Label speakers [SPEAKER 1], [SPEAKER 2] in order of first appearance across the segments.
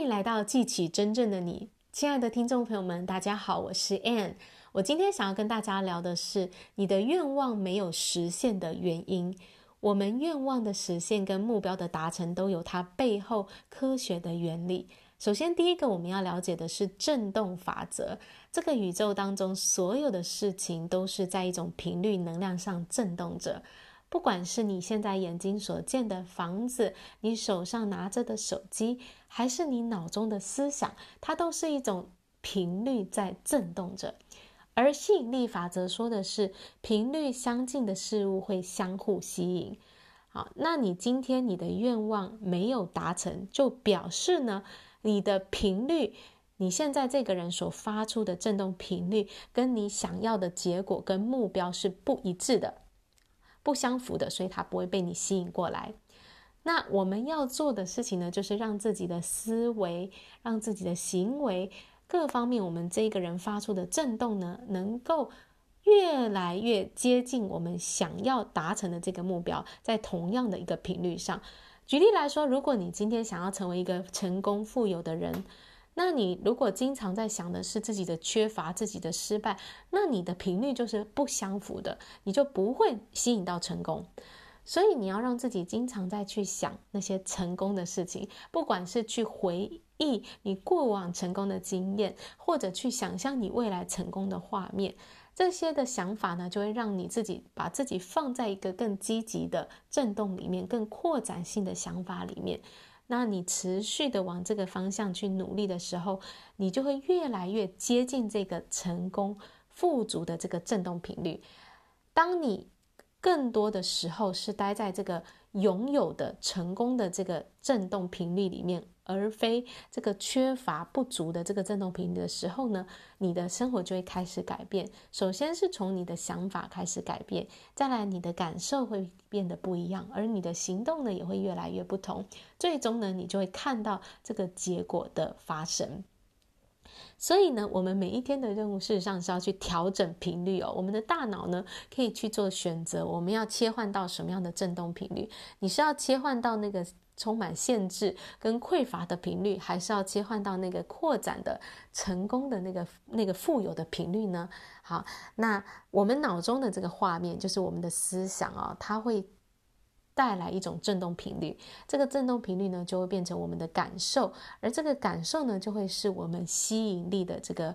[SPEAKER 1] 欢迎来到记起真正的你，亲爱的听众朋友们，大家好，我是 Ann。我今天想要跟大家聊的是你的愿望没有实现的原因。我们愿望的实现跟目标的达成都有它背后科学的原理。首先，第一个我们要了解的是振动法则。这个宇宙当中所有的事情都是在一种频率能量上振动着。不管是你现在眼睛所见的房子，你手上拿着的手机，还是你脑中的思想，它都是一种频率在震动着。而吸引力法则说的是，频率相近的事物会相互吸引。好，那你今天你的愿望没有达成，就表示呢，你的频率，你现在这个人所发出的震动频率，跟你想要的结果跟目标是不一致的。不相符的，所以它不会被你吸引过来。那我们要做的事情呢，就是让自己的思维、让自己的行为各方面，我们这个人发出的震动呢，能够越来越接近我们想要达成的这个目标，在同样的一个频率上。举例来说，如果你今天想要成为一个成功富有的人。那你如果经常在想的是自己的缺乏、自己的失败，那你的频率就是不相符的，你就不会吸引到成功。所以你要让自己经常在去想那些成功的事情，不管是去回忆你过往成功的经验，或者去想象你未来成功的画面，这些的想法呢，就会让你自己把自己放在一个更积极的震动里面，更扩展性的想法里面。那你持续的往这个方向去努力的时候，你就会越来越接近这个成功富足的这个振动频率。当你更多的时候是待在这个拥有的成功的这个振动频率里面。而非这个缺乏不足的这个振动频率的时候呢，你的生活就会开始改变。首先是从你的想法开始改变，再来你的感受会变得不一样，而你的行动呢也会越来越不同。最终呢，你就会看到这个结果的发生。所以呢，我们每一天的任务事实上是要去调整频率哦。我们的大脑呢可以去做选择，我们要切换到什么样的振动频率？你是要切换到那个？充满限制跟匮乏的频率，还是要切换到那个扩展的、成功的那个、那个富有的频率呢？好，那我们脑中的这个画面，就是我们的思想啊、它会带来一种振动频率，这个振动频率呢，就会变成我们的感受，而这个感受呢，就会是我们吸引力的这个。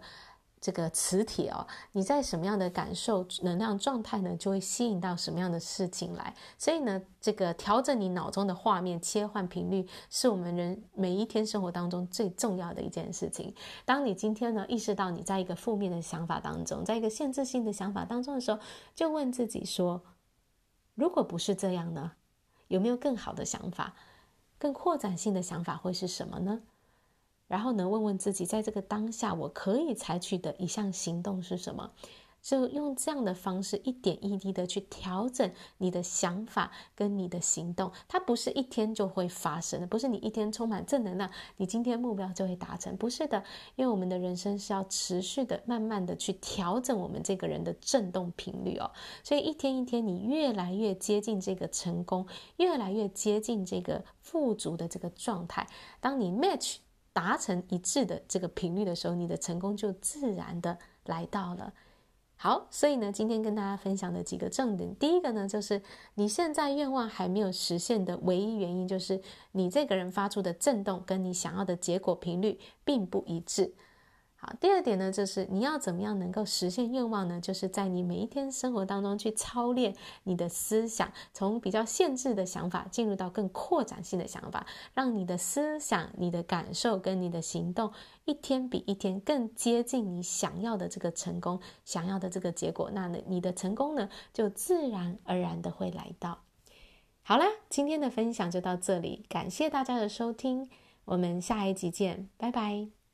[SPEAKER 1] 这个磁铁哦，你在什么样的感受能量状态呢，就会吸引到什么样的事情来。所以呢，这个调整你脑中的画面，切换频率，是我们人每一天生活当中最重要的一件事情。当你今天呢，意识到你在一个负面的想法当中，在一个限制性的想法当中的时候，就问自己说：如果不是这样呢？有没有更好的想法？更扩展性的想法会是什么呢？然后呢，问问自己，在这个当下，我可以采取的一项行动是什么？就用这样的方式，一点一滴的去调整你的想法跟你的行动。它不是一天就会发生的，不是你一天充满正能量，你今天目标就会达成，不是的。因为我们的人生是要持续的、慢慢的去调整我们这个人的振动频率哦。所以一天一天，你越来越接近这个成功，越来越接近这个富足的这个状态。当你 match。达成一致的这个频率的时候，你的成功就自然的来到了。好，所以呢，今天跟大家分享的几个重点，第一个呢，就是你现在愿望还没有实现的唯一原因，就是你这个人发出的震动跟你想要的结果频率并不一致。好，第二点呢，就是你要怎么样能够实现愿望呢？就是在你每一天生活当中去操练你的思想，从比较限制的想法进入到更扩展性的想法，让你的思想、你的感受跟你的行动一天比一天更接近你想要的这个成功、想要的这个结果。那你的成功呢，就自然而然的会来到。好啦，今天的分享就到这里，感谢大家的收听，我们下一集见，拜拜。